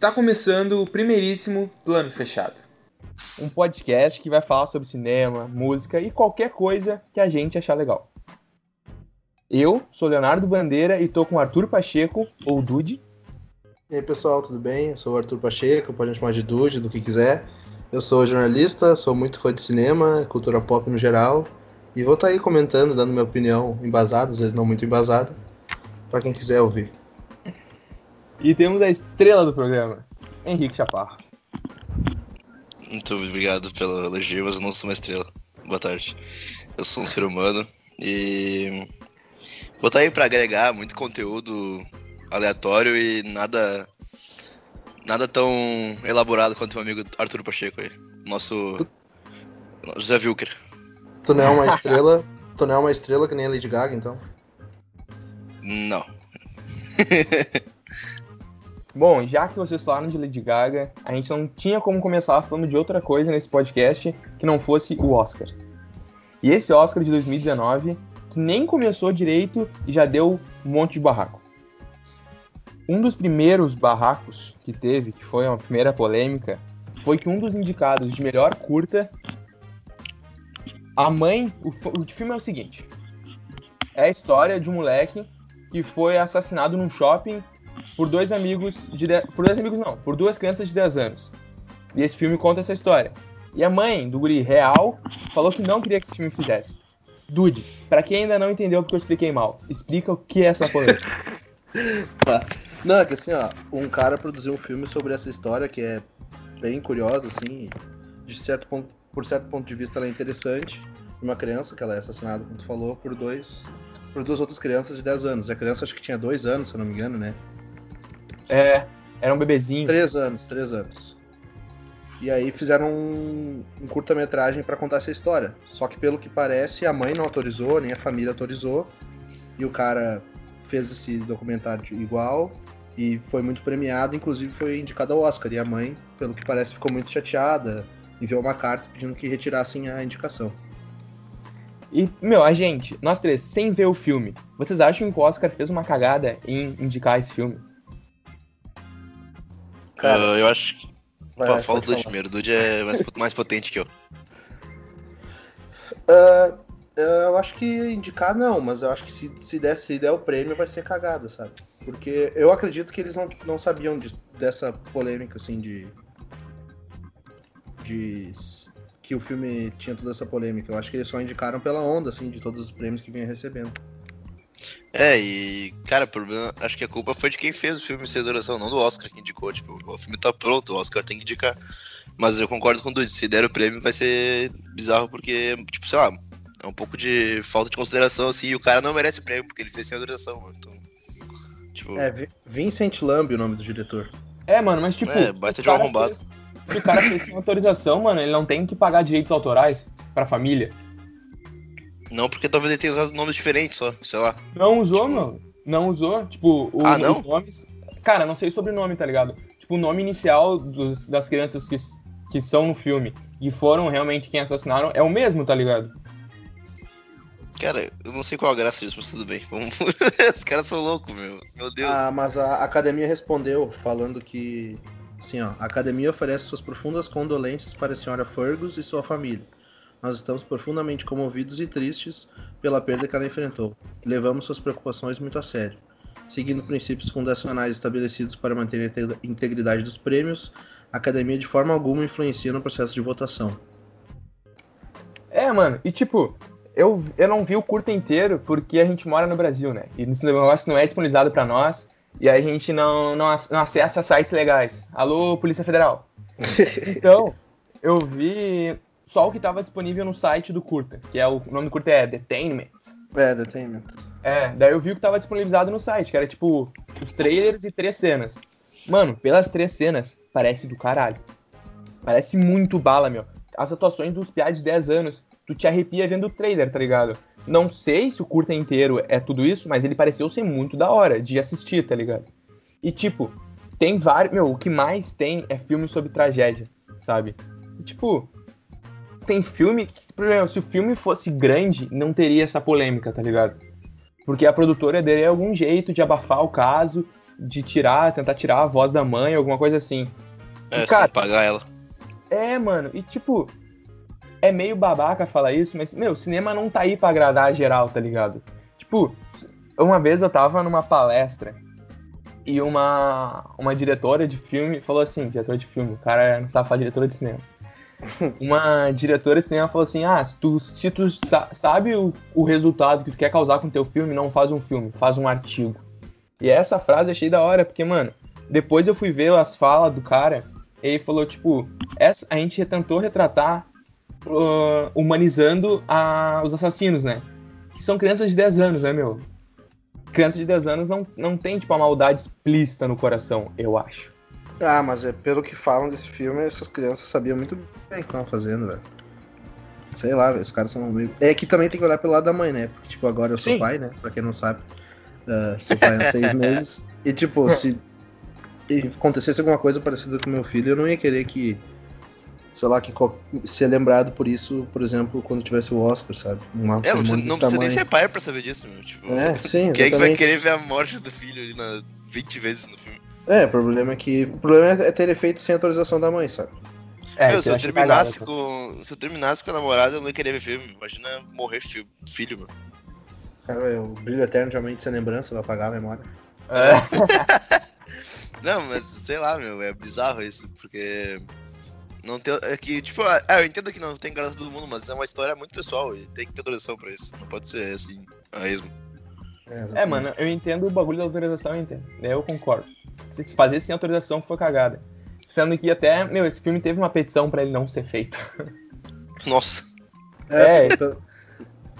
Está começando o primeiríssimo Plano Fechado. Um podcast que vai falar sobre cinema, música e qualquer coisa que a gente achar legal. Eu sou Leonardo Bandeira e tô com Arthur Pacheco, ou Dude. E aí pessoal, tudo bem? Eu sou o Arthur Pacheco, pode me chamar de Dude, do que quiser. Eu sou jornalista, sou muito fã de cinema, cultura pop no geral, e vou estar tá aí comentando, dando minha opinião embasada, às vezes não muito embasada, para quem quiser ouvir. E temos a estrela do programa, Henrique Chaparro. Muito obrigado pelo elogio, mas eu não sou uma estrela. Boa tarde. Eu sou um ser humano e vou estar tá aí para agregar muito conteúdo aleatório e nada nada tão elaborado quanto meu amigo Arthur Pacheco aí. Nosso José Wilker. Tu não é uma estrela, tu não é uma estrela que nem a Lady Gaga, então? Não. Bom, já que vocês falaram de Lady Gaga, a gente não tinha como começar falando de outra coisa nesse podcast que não fosse o Oscar. E esse Oscar de 2019, que nem começou direito e já deu um monte de barraco. Um dos primeiros barracos que teve, que foi uma primeira polêmica, foi que um dos indicados de melhor curta, a mãe, o, o filme é o seguinte: é a história de um moleque que foi assassinado num shopping por dois amigos de por dois amigos não, por duas crianças de 10 anos. E esse filme conta essa história. E a mãe do guri real falou que não queria que esse filme fizesse. Dude, para quem ainda não entendeu porque eu expliquei mal, explica o que é essa polêmica. tá. Não, é que assim, ó, um cara produziu um filme sobre essa história que é bem curiosa, assim, de certo ponto, por certo ponto de vista ela é interessante. Uma criança, que ela é assassinada, como tu falou, por dois. Por duas outras crianças de 10 anos. A criança acho que tinha dois anos, se eu não me engano, né? É, era um bebezinho. Três anos, três anos. E aí fizeram um, um curta-metragem para contar essa história. Só que pelo que parece, a mãe não autorizou, nem a família autorizou. E o cara fez esse documentário igual e foi muito premiado, inclusive foi indicado ao Oscar. E a mãe, pelo que parece, ficou muito chateada, enviou uma carta pedindo que retirassem a indicação. E, meu, a gente, nós três, sem ver o filme, vocês acham que o Oscar fez uma cagada em indicar esse filme? Cara, uh, eu acho que. Vai, fala do Dude primeiro, o Dude é mais, mais potente que eu. Uh, eu acho que indicar não, mas eu acho que se, se, der, se der o prêmio vai ser cagada, sabe? Porque eu acredito que eles não, não sabiam de, dessa polêmica, assim, de. de. que o filme tinha toda essa polêmica. Eu acho que eles só indicaram pela onda, assim, de todos os prêmios que vinha recebendo. É, e, cara, o problema, acho que a culpa foi de quem fez o filme sem duração, não do Oscar que indicou. Tipo, o filme tá pronto, o Oscar tem que indicar. Mas eu concordo com o Dude, se der o prêmio vai ser bizarro, porque, tipo, sei lá, é um pouco de falta de consideração, assim, e o cara não merece prêmio, porque ele fez sem autorização, então. Tipo... É, Vincent Lamb o nome do diretor. É, mano, mas tipo. É, baita de um arrombado. Fez, o cara fez sem autorização, mano, ele não tem que pagar direitos autorais pra família. Não, porque talvez ele tenha usado nomes diferentes só, sei lá. Não usou, tipo... mano. Não usou. Tipo, o, ah, não? os nomes. Cara, não sei o sobrenome, tá ligado? Tipo, o nome inicial dos, das crianças que, que são no filme e foram realmente quem assassinaram é o mesmo, tá ligado? Cara, eu não sei qual a graça disso, mas tudo bem. Vamos... Os caras são loucos, meu. Meu Deus. Ah, mas a academia respondeu falando que. Assim, ó, a academia oferece suas profundas condolências para a senhora Fergus e sua família. Nós estamos profundamente comovidos e tristes pela perda que ela enfrentou. Levamos suas preocupações muito a sério. Seguindo princípios fundacionais estabelecidos para manter a integridade dos prêmios, a academia de forma alguma influencia no processo de votação. É, mano, e tipo, eu, eu não vi o curto inteiro porque a gente mora no Brasil, né? E esse negócio não é disponibilizado para nós e a gente não, não, não acessa sites legais. Alô, Polícia Federal. então, eu vi só o que estava disponível no site do curta, que é o, o nome do curta é Detainment. É, Detainment. É, daí eu vi o que estava disponibilizado no site, que era tipo os trailers e três cenas. Mano, pelas três cenas, parece do caralho. Parece muito bala, meu. As atuações dos piados de 10 anos tu te arrepia vendo o trailer, tá ligado? Não sei se o curta inteiro é tudo isso, mas ele pareceu ser muito da hora de assistir, tá ligado? E tipo, tem vários. Meu, o que mais tem é filme sobre tragédia, sabe? E, tipo, tem filme. Problema, se o filme fosse grande, não teria essa polêmica, tá ligado? Porque a produtora daria algum jeito de abafar o caso de tirar, tentar tirar a voz da mãe, alguma coisa assim. É, Cara- sem pagar ela. É, mano, e tipo, é meio babaca falar isso, mas, meu, cinema não tá aí pra agradar a geral, tá ligado? Tipo, uma vez eu tava numa palestra e uma, uma diretora de filme falou assim, diretora de filme, o cara não sabe falar diretora de cinema. Uma diretora de cinema falou assim, ah, se tu, se tu sa- sabe o, o resultado que tu quer causar com teu filme, não faz um filme, faz um artigo. E essa frase eu achei da hora, porque, mano, depois eu fui ver as falas do cara, e ele falou, tipo, essa, a gente tentou retratar uh, humanizando a- os assassinos, né? Que são crianças de 10 anos, né, meu? Crianças de 10 anos não, não tem, tipo, a maldade explícita no coração, eu acho. Ah, mas é, pelo que falam desse filme, essas crianças sabiam muito bem o que estavam fazendo, velho. Sei lá, velho, os caras são meio... É que também tem que olhar pelo lado da mãe, né? Porque, tipo, agora eu sou Sim. pai, né? Pra quem não sabe. Ah, sou pai há seis meses. E, tipo, se acontecesse alguma coisa parecida com meu filho, eu não ia querer que... Sei lá, que co- ser lembrado por isso, por exemplo, quando tivesse o Oscar, sabe? Uma É, não, precisa- precisa nem tamanho. ser pai pra saber disso, meu. Tipo, É, sim, quem é que vai querer ver a morte do filho ali na 20 vezes no filme? É, o problema é que... O problema é ter ele feito sem autorização da mãe, sabe? É, Meu, se eu terminasse com. Se eu terminasse com a namorada, eu não ia querer ver filme. Imagina morrer fi- filho, meu. Cara, é o brilho eterno de uma mente sem lembrança vai apagar a memória. É. Não, mas sei lá, meu, é bizarro isso, porque. Não tem. É que, tipo, ah, eu entendo que não tem graça todo mundo, mas é uma história muito pessoal e tem que ter autorização pra isso. Não pode ser assim, a esmo. É, mano, eu entendo o bagulho da autorização, eu entendo. Eu concordo. Se fazer sem autorização foi cagada. Sendo que até, meu, esse filme teve uma petição pra ele não ser feito. Nossa. É, É. então,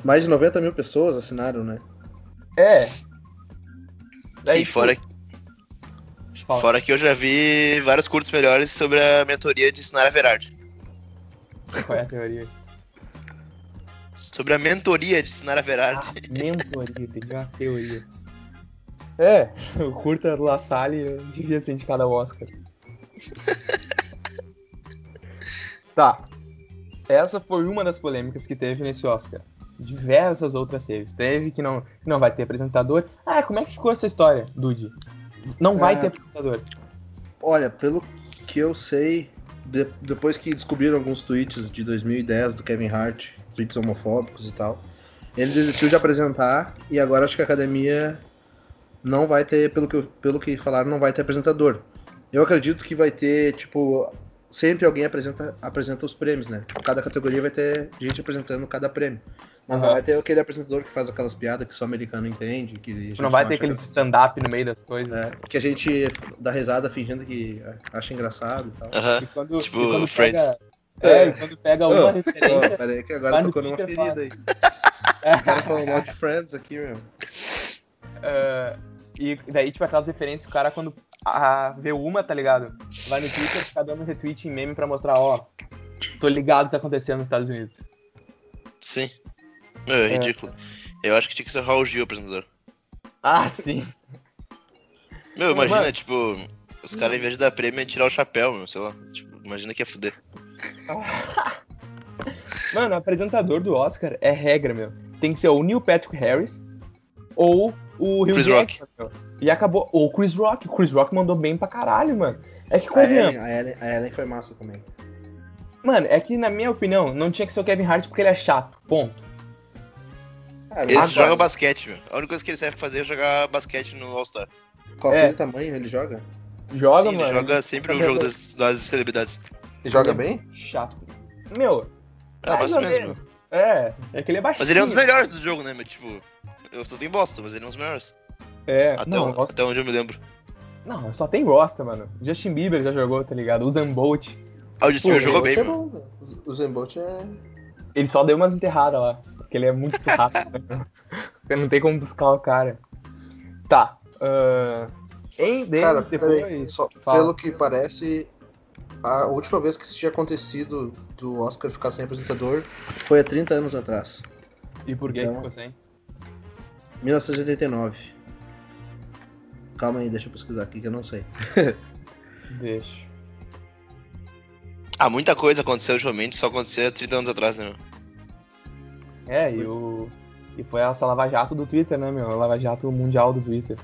mais de 90 mil pessoas assinaram, né? É. Sim, fora, Fala. fora que eu já vi vários curtos melhores sobre a mentoria de Sinara Verardi. Qual é a teoria? Sobre a mentoria de Sinara Ah, Verardi. mentoria, tem uma teoria. É, o curta La Salle devia ser indicado ao Oscar. tá. Essa foi uma das polêmicas que teve nesse Oscar. Diversas outras teve. Teve que não, que não vai ter apresentador. Ah, como é que ficou essa história, Dude? Não vai É. ter apresentador. Olha, pelo que eu sei, de- depois que descobriram alguns tweets de 2010 do Kevin Hart, tweets homofóbicos e tal, ele desistiu de apresentar e agora acho que a academia não vai ter, pelo que, pelo que falaram, não vai ter apresentador. Eu acredito que vai ter, tipo, sempre alguém apresenta, apresenta os prêmios, né? Tipo, cada categoria vai ter gente apresentando cada prêmio. Mas não Aham. vai ter aquele apresentador que faz aquelas piadas que só americano entende, que Não vai ter acha aquele stand-up no meio das coisas. é, que a gente dá risada fingindo que acha engraçado e tal. Aham. E quando, Tipo, e quando Friends. Pega, é, e quando pega uma Ô, referência. Pô, pera aí que agora tocou numa ferida aí. é, O cara falou mal de Friends aqui, meu. É, e daí, tipo, aquelas referências, o cara quando ah, vê uma, tá ligado? Vai no Twitter ficar dando retweet em meme pra mostrar, ó, tô ligado o que tá acontecendo nos Estados Unidos. Sim. Meu, é ridículo. Eu acho que tinha que ser o Raul Gil apresentador. Ah, sim. Meu, imagina, Mano. tipo, os caras em vez de dar prêmio, é tirar o chapéu, meu, sei lá. Tipo, imagina que ia fuder. Mano, o apresentador do Oscar é regra, meu. Tem que ser o Neil Patrick Harris ou o Hugh Chris Jackman, meu. E acabou. Ou o Chris Rock. O Chris Rock mandou bem pra caralho, mano. É que A. Ellen, a, Ellen, a Ellen foi massa também. Mano, é que na minha opinião, não tinha que ser o Kevin Hart porque ele é chato. Ponto. Ah, Esse mas joga basquete, meu. A única coisa que ele serve fazer é jogar basquete no All-Star. Qual É. é. tamanho ele joga? Joga, Sim, mano. ele joga sempre no jogo das, das celebridades. Ele joga Ele é bem? Chato. Meu, Ah, mais ou menos, meu. é. É que ele é baixinho. Mas ele é um dos melhores do jogo, né, meu? Tipo, eu só tenho bosta, mas ele é um dos melhores. É, Até, não, o- até onde eu me lembro. não, só tem gosta, mano. Justin Bieber já jogou, tá ligado? O Zambolt. Ah, o Justin Bieber jogou bem, é bom, né? O Zembolt é. Ele só deu umas enterradas lá. Porque ele é muito rápido. né? Não tem como buscar o cara. Tá. ah, em de- Cara, depois. peraí, só, fala. pelo que parece, a última vez que isso tinha acontecido do Oscar ficar sem apresentador foi há 30 anos atrás. E por que Então- que ficou sem? 1989. Calma aí, deixa eu pesquisar aqui que eu não sei. Deixa. Ah, muita coisa aconteceu ultimamente, só acontecia 30 anos atrás, né, meu? É, e o. E foi essa Lava Jato do Twitter, né, meu? A Lava Jato mundial do Twitter.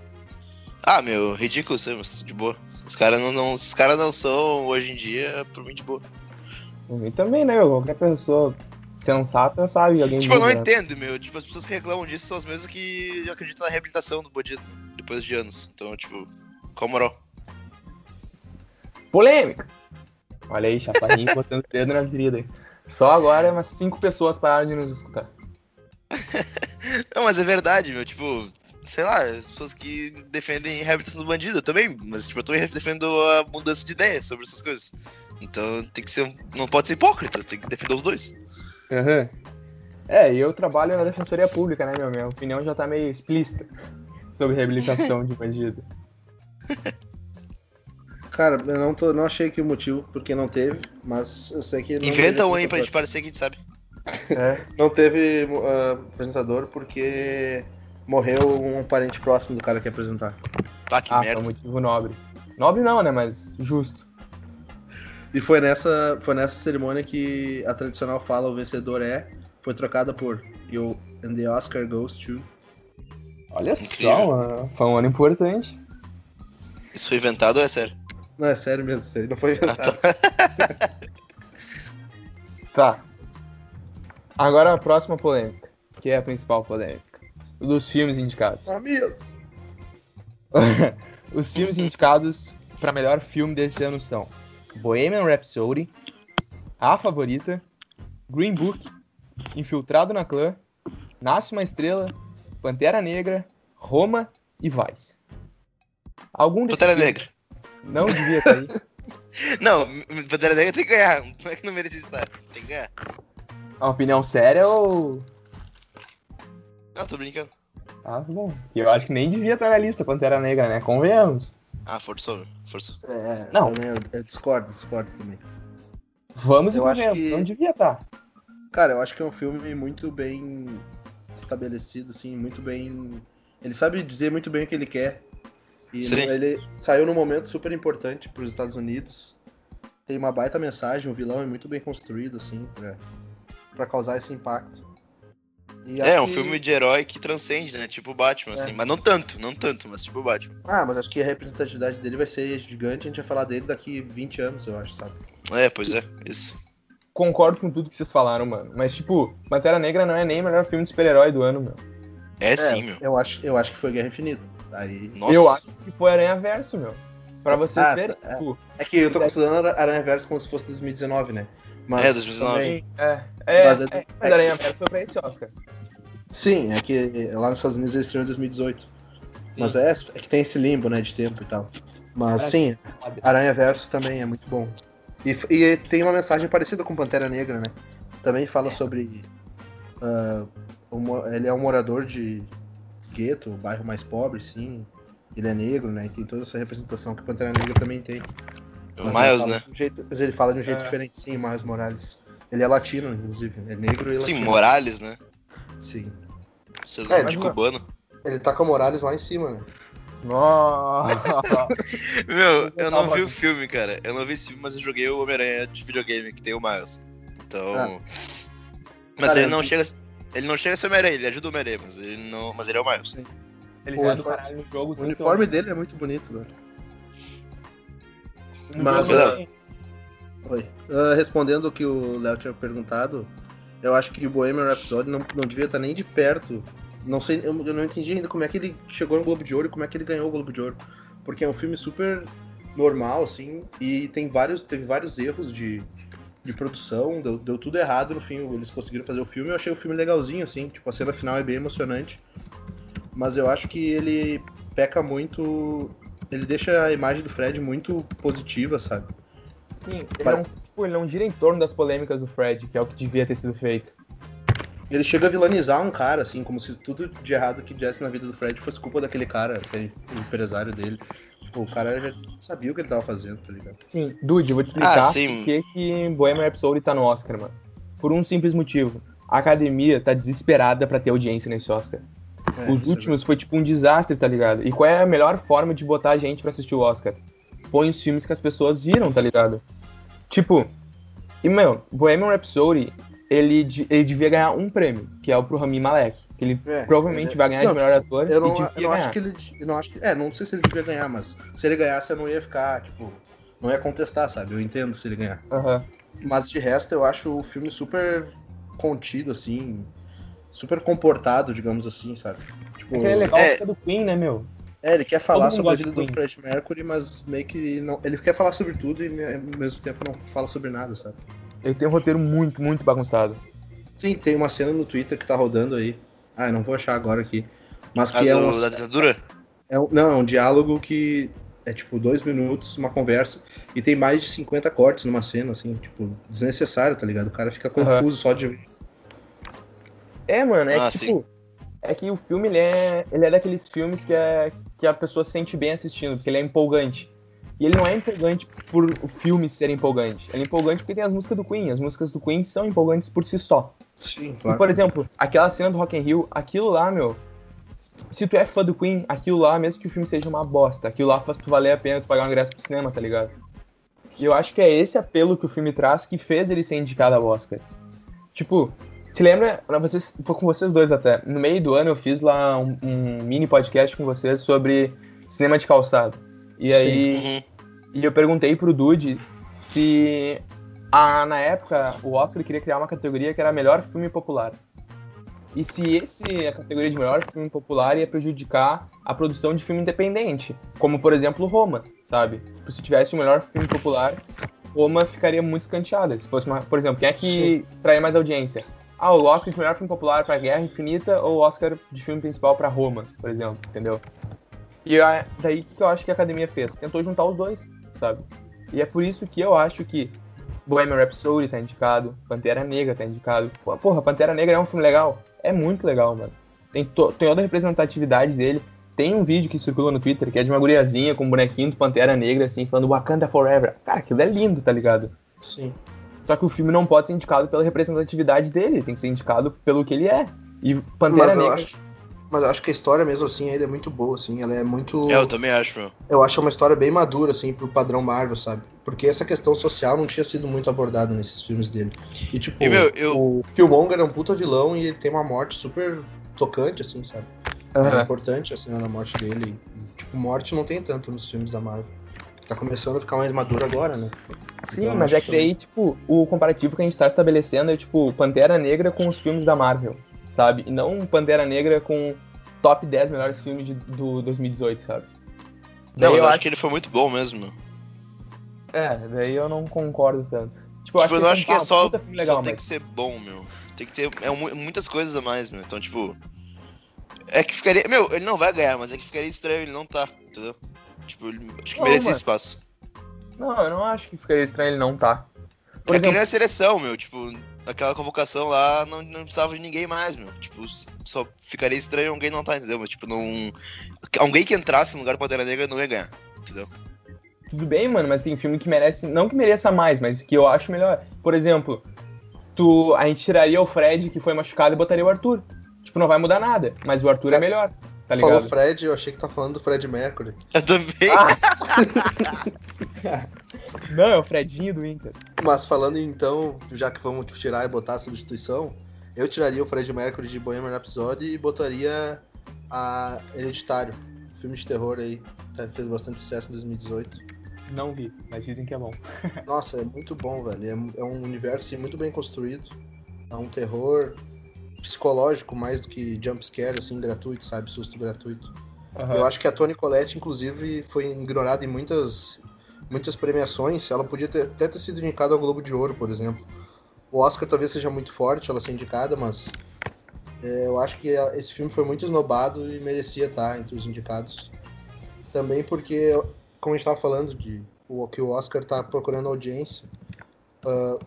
Ah, meu, ridículo isso aí, mas de boa. Os caras não, não, os cara não são, hoje em dia, por mim de boa. Por mim também, né? meu? Qualquer pessoa sensata sabe alguém. Tipo, eu não né? entendo, meu. Tipo, as pessoas que reclamam disso são as mesmas que acreditam na reabilitação do bandido depois de anos. Então, tipo, qual a moral? Polêmica! Olha aí, chaparrinho botando o dedo na ferida. aí. Só agora umas cinco pessoas pararam de nos escutar. Não, mas é verdade, meu. Tipo, sei lá, as pessoas que defendem reabilitação do bandido, eu também. Mas, tipo, eu também defendo a mudança de ideia sobre essas coisas. Então, tem que ser. Não pode ser hipócrita, tem que defender os dois. Aham. É, e eu trabalho na Defensoria Pública, né, meu? Minha opinião já tá meio explícita sobre reabilitação de bandido. Cara, eu não, tô, não achei aqui o motivo porque não teve, mas eu sei que. Não Inventa um aí pra gente parecer que a gente sabe. É. Não teve ah, apresentador porque morreu um parente próximo do cara que ia apresentar. Ah, que Ah, foi merda. um motivo nobre. Nobre não, né? Mas justo. E foi nessa, foi nessa cerimônia que a tradicional fala o vencedor é, foi trocada por You and the Oscar goes to. Olha Incrível. só, mano. Foi um ano importante. Isso foi inventado ou é sério? Não, é sério mesmo, isso aí não foi inventado. Tá. Agora a próxima polêmica, que é a principal polêmica. Dos filmes indicados. Amigos! Os filmes indicados para melhor filme desse ano são Bohemian Rhapsody, A Favorita, Green Book, Infiltrado na Clã, Nasce uma Estrela, Pantera Negra, Roma e Vice. Algum Pantera filmes Negra. Não devia estar aí. Não, Pantera Negra tem que ganhar. Não é que não merecia estar. Tem que ganhar. É uma opinião séria ou. Não, tô brincando. Ah, bom. Eu acho que nem devia estar na lista Pantera Negra, né? Convenhamos. Ah, forçou. Forçou. É, Não. também eu, eu discordo, discordo também. Vamos e Eu acho que- Não devia estar. Cara, eu acho que é um filme muito bem estabelecido, assim, muito bem. Ele sabe dizer muito bem o que ele quer. E Sim. ele saiu num momento super importante para os Estados Unidos. Tem uma baita mensagem, o vilão é muito bem construído, assim, pra, pra causar esse impacto. E É, acho um filme de herói que transcende, né? Tipo o Batman, É. assim. Mas não tanto, não tanto, mas tipo o Batman. Ah, mas acho que a representatividade dele vai ser gigante, a gente vai falar dele daqui 20 anos, eu acho, sabe? É, pois é, isso. Concordo com tudo que vocês falaram, mano. Mas, tipo, Pantera Negra não é nem o melhor filme de super-herói do ano, meu. É, sim, meu. Eu acho, eu acho que foi Guerra Infinita. Aí... Nossa. Eu acho que foi Aranha Verso, meu. Pra vocês Ah, verem, é. tipo, É que eu tô considerando Aranha Verso como se fosse 2019, né? Mas É, 2019. também- é, é, Mas é, é- mas Aranha Verso foi pra esse Oscar. Sim, é que lá nos Estados Unidos ele estreou em 2018. Mas é, é que tem esse limbo, né, de tempo e tal. Mas É. sim, Aranha Verso também é muito bom. E, e tem uma mensagem parecida com Pantera Negra, né? Também fala sobre. ah, o mo- ele é um morador de gueto, o bairro mais pobre, sim. Ele é negro, né? E tem toda essa representação que Pantera Negra também tem. O Miles, ele né? um jeito- mas ele fala de um jeito É. diferente, sim, Miles Morales. Ele é latino, inclusive. É negro e Sim, latino. Morales, né? Sim. Seu É, de cubano. Ele tá com o Morales lá em cima, né? Nossa! Meu, eu não vi o filme, cara. Eu não vi esse filme, mas eu joguei o Homem-Aranha de videogame, que tem o Miles. Então. Ah. Mas Cara, ele não vi- chega. Ele não chega a ser Homem-Aranha, ele ajuda o Homem-Aranha, mas ele não. Mas ele é o Miles. Ele O já é do uniforme- caralho no jogo. O uniforme dele é muito bonito, velho. Mas-. Oi. Ah, respondendo o que o Léo tinha perguntado, eu acho que o Bohemian Rhapsody não, não devia estar nem de perto. Não sei, eu, eu não entendi ainda como é que ele chegou no Globo de Ouro e como é que ele ganhou o Globo de Ouro. Porque é um filme super normal, assim, e tem vários, teve vários erros de, de produção, deu, deu tudo errado no fim, eles conseguiram fazer o filme, eu achei o filme legalzinho, assim, tipo, a cena final é bem emocionante. Mas eu acho que ele peca muito. Ele deixa a imagem do Fred muito positiva, sabe? Sim, ele Para- não, tipo, ele não gira em torno das polêmicas do Fred, que é o que devia ter sido feito. Ele chega a vilanizar um cara, assim, como se tudo de errado que tivesse na vida do Fred fosse culpa daquele cara, aquele empresário dele. Tipo, o cara já sabia o que ele tava fazendo, tá ligado? Sim, Dude, eu vou te explicar Ah, por que, que Bohemian Rhapsody tá no Oscar, mano. Por um simples motivo. A academia tá desesperada pra ter audiência nesse Oscar. É, Os é últimos foi tipo um desastre, tá ligado? E qual é a melhor forma de botar a gente pra assistir o Oscar? Põe os filmes que as pessoas viram, tá ligado? Tipo, e meu, Bohemian Rhapsody, ele, ele devia ganhar um prêmio, que é o pro Rami Malek. Que ele É, provavelmente ele- vai ganhar não, de melhor ator Eu não, eu não acho que ele. Não acho que, é, não sei se ele devia ganhar, mas se ele ganhasse eu não ia ficar, tipo. Não ia contestar, sabe? Eu entendo se ele ganhar. Aham. Mas de resto eu acho o filme super contido, assim. Super comportado, digamos assim, sabe? Tipo, É que ele é legal É. do Queen, né, meu? é, ele quer falar sobre a vida do. Fred Mercury, mas meio que não. Ele quer falar sobre tudo e ao mesmo tempo não fala sobre nada, sabe? Ele tem um roteiro muito, muito bagunçado. Sim, tem uma cena no Twitter que tá rodando aí. Ah, eu não vou achar agora aqui. Mas A que é, do, uma, da ditadura? é um- Não, é um diálogo que é tipo dois minutos, uma conversa, e tem mais de 50 cortes numa cena, assim, tipo, desnecessário, tá ligado? O cara fica confuso só de. É, mano, é Ah, que, tipo, é que o filme, ele é, ele é daqueles filmes que, é, que a pessoa se sente bem assistindo, porque ele é empolgante. E ele não é empolgante por o filme ser empolgante. Ele é empolgante porque tem as músicas do Queen. As músicas do Queen são empolgantes por si só. Sim, E, claro. por exemplo, aquela cena do Rock in Rio, aquilo lá, meu... Se tu é fã do Queen, aquilo lá, mesmo que o filme seja uma bosta, aquilo lá faz tu valer a pena tu pagar um ingresso pro cinema, tá ligado? E eu acho que é esse apelo que o filme traz que fez ele ser indicado ao Oscar. Tipo, te lembra, pra vocês, foi com vocês dois até, no meio do ano eu fiz lá um, um mini podcast com vocês sobre cinema de calçado. E aí, Uhum. e eu perguntei pro Dude se a, na época o Oscar queria criar uma categoria que era melhor filme popular. E se esse a categoria de melhor filme popular ia prejudicar a produção de filme independente, como por exemplo Roma, sabe? Tipo, Se tivesse o melhor filme popular, Roma ficaria muito escanteada. Se fosse uma, por exemplo, quem é que traria mais audiência? Ah, o Oscar de melhor filme popular para Guerra Infinita ou o Oscar de filme principal para Roma, por exemplo, entendeu? E daí o que eu acho que a academia fez? Tentou juntar os dois, sabe? E é por isso que eu acho que Bohemian Rhapsody tá indicado, Pantera Negra tá indicado. Porra, Pantera Negra é um filme legal? É muito legal, mano. Tem, to- tem toda a representatividade dele. Tem um vídeo que circula no Twitter que é de uma guriazinha com um bonequinho do Pantera Negra, assim, falando Wakanda Forever. Cara, aquilo é lindo, tá ligado? Sim. Só que o filme não pode ser indicado pela representatividade dele, tem que ser indicado pelo que ele é. E Pantera Mas eu, Negra. acho, mas eu acho que a história mesmo assim ainda é muito boa, assim. Ela é muito. É, eu também acho, meu. Eu acho uma história bem madura, assim, pro padrão Marvel, sabe? Porque essa questão social não tinha sido muito abordada nesses filmes dele. E, tipo, E, meu, eu- o Killmonger é um puta vilão e ele tem uma morte super tocante, assim, sabe? É Aham. importante a cena da morte dele. E, tipo, morte não tem tanto nos filmes da Marvel. Tá começando a ficar mais maduro agora, né? Sim, Então, mas acho é que daí, tipo, o comparativo que a gente tá estabelecendo é, tipo, Pantera Negra com os filmes da Marvel, sabe? E não Pantera Negra com top 10 melhores filmes de- do 2018, sabe? Não, Daí eu acho que ele foi muito bom mesmo, meu. É, daí eu não concordo tanto. Tipo, Tipo, eu não acho que é ah, só, legal, só tem mas- que ser bom, meu. Tem que ter é, mu- muitas coisas a mais, meu. Então, tipo. É que ficaria. Meu, ele não vai ganhar, mas é que ficaria estranho ele não tá, entendeu? Tipo, ele, acho que Não, merecia mano. espaço. Não, eu não acho que ficaria estranho ele não tá. Por é que nem a seleção, meu. Tipo, aquela convocação lá não, não precisava de ninguém mais, meu. Tipo, só ficaria estranho alguém não tá, entendeu? Mas, tipo, não. Alguém que entrasse no lugar do Pantera Negra não ia ganhar, entendeu? tudo bem, mano, mas tem filme que merece, não que mereça mais, mas que eu acho melhor. Por exemplo, tu, a gente tiraria o Fred que foi machucado e botaria o Arthur. Tipo, não vai mudar nada, mas o Arthur é, É. melhor, tá Falou ligado? Fred, eu achei que tá falando do Fred Mercury. Eu também. Ah! Não, é o Fredinho do Inter. Mas falando então, já que vamos tirar e botar a substituição, eu tiraria o Fred Mercury de Bohemian Rhapsody e botaria a Hereditário, filme de terror aí, tá- fez bastante sucesso em 2018. Não vi, mas dizem que é bom. Nossa, é muito bom, velho. É, é um universo assim, muito bem construído. É um terror psicológico mais do que jumpscare, assim, gratuito, sabe? Susto gratuito. Eu acho que a Toni Collette, inclusive, foi ignorada em muitas, muitas premiações. Ela podia ter, até ter sido indicada ao Globo de Ouro, por exemplo. O Oscar talvez seja muito forte ela ser indicada, mas é, eu acho que esse filme foi muito esnobado e merecia estar entre os indicados. Também porque, como a gente estava falando de o, que o Oscar está procurando audiência, ah,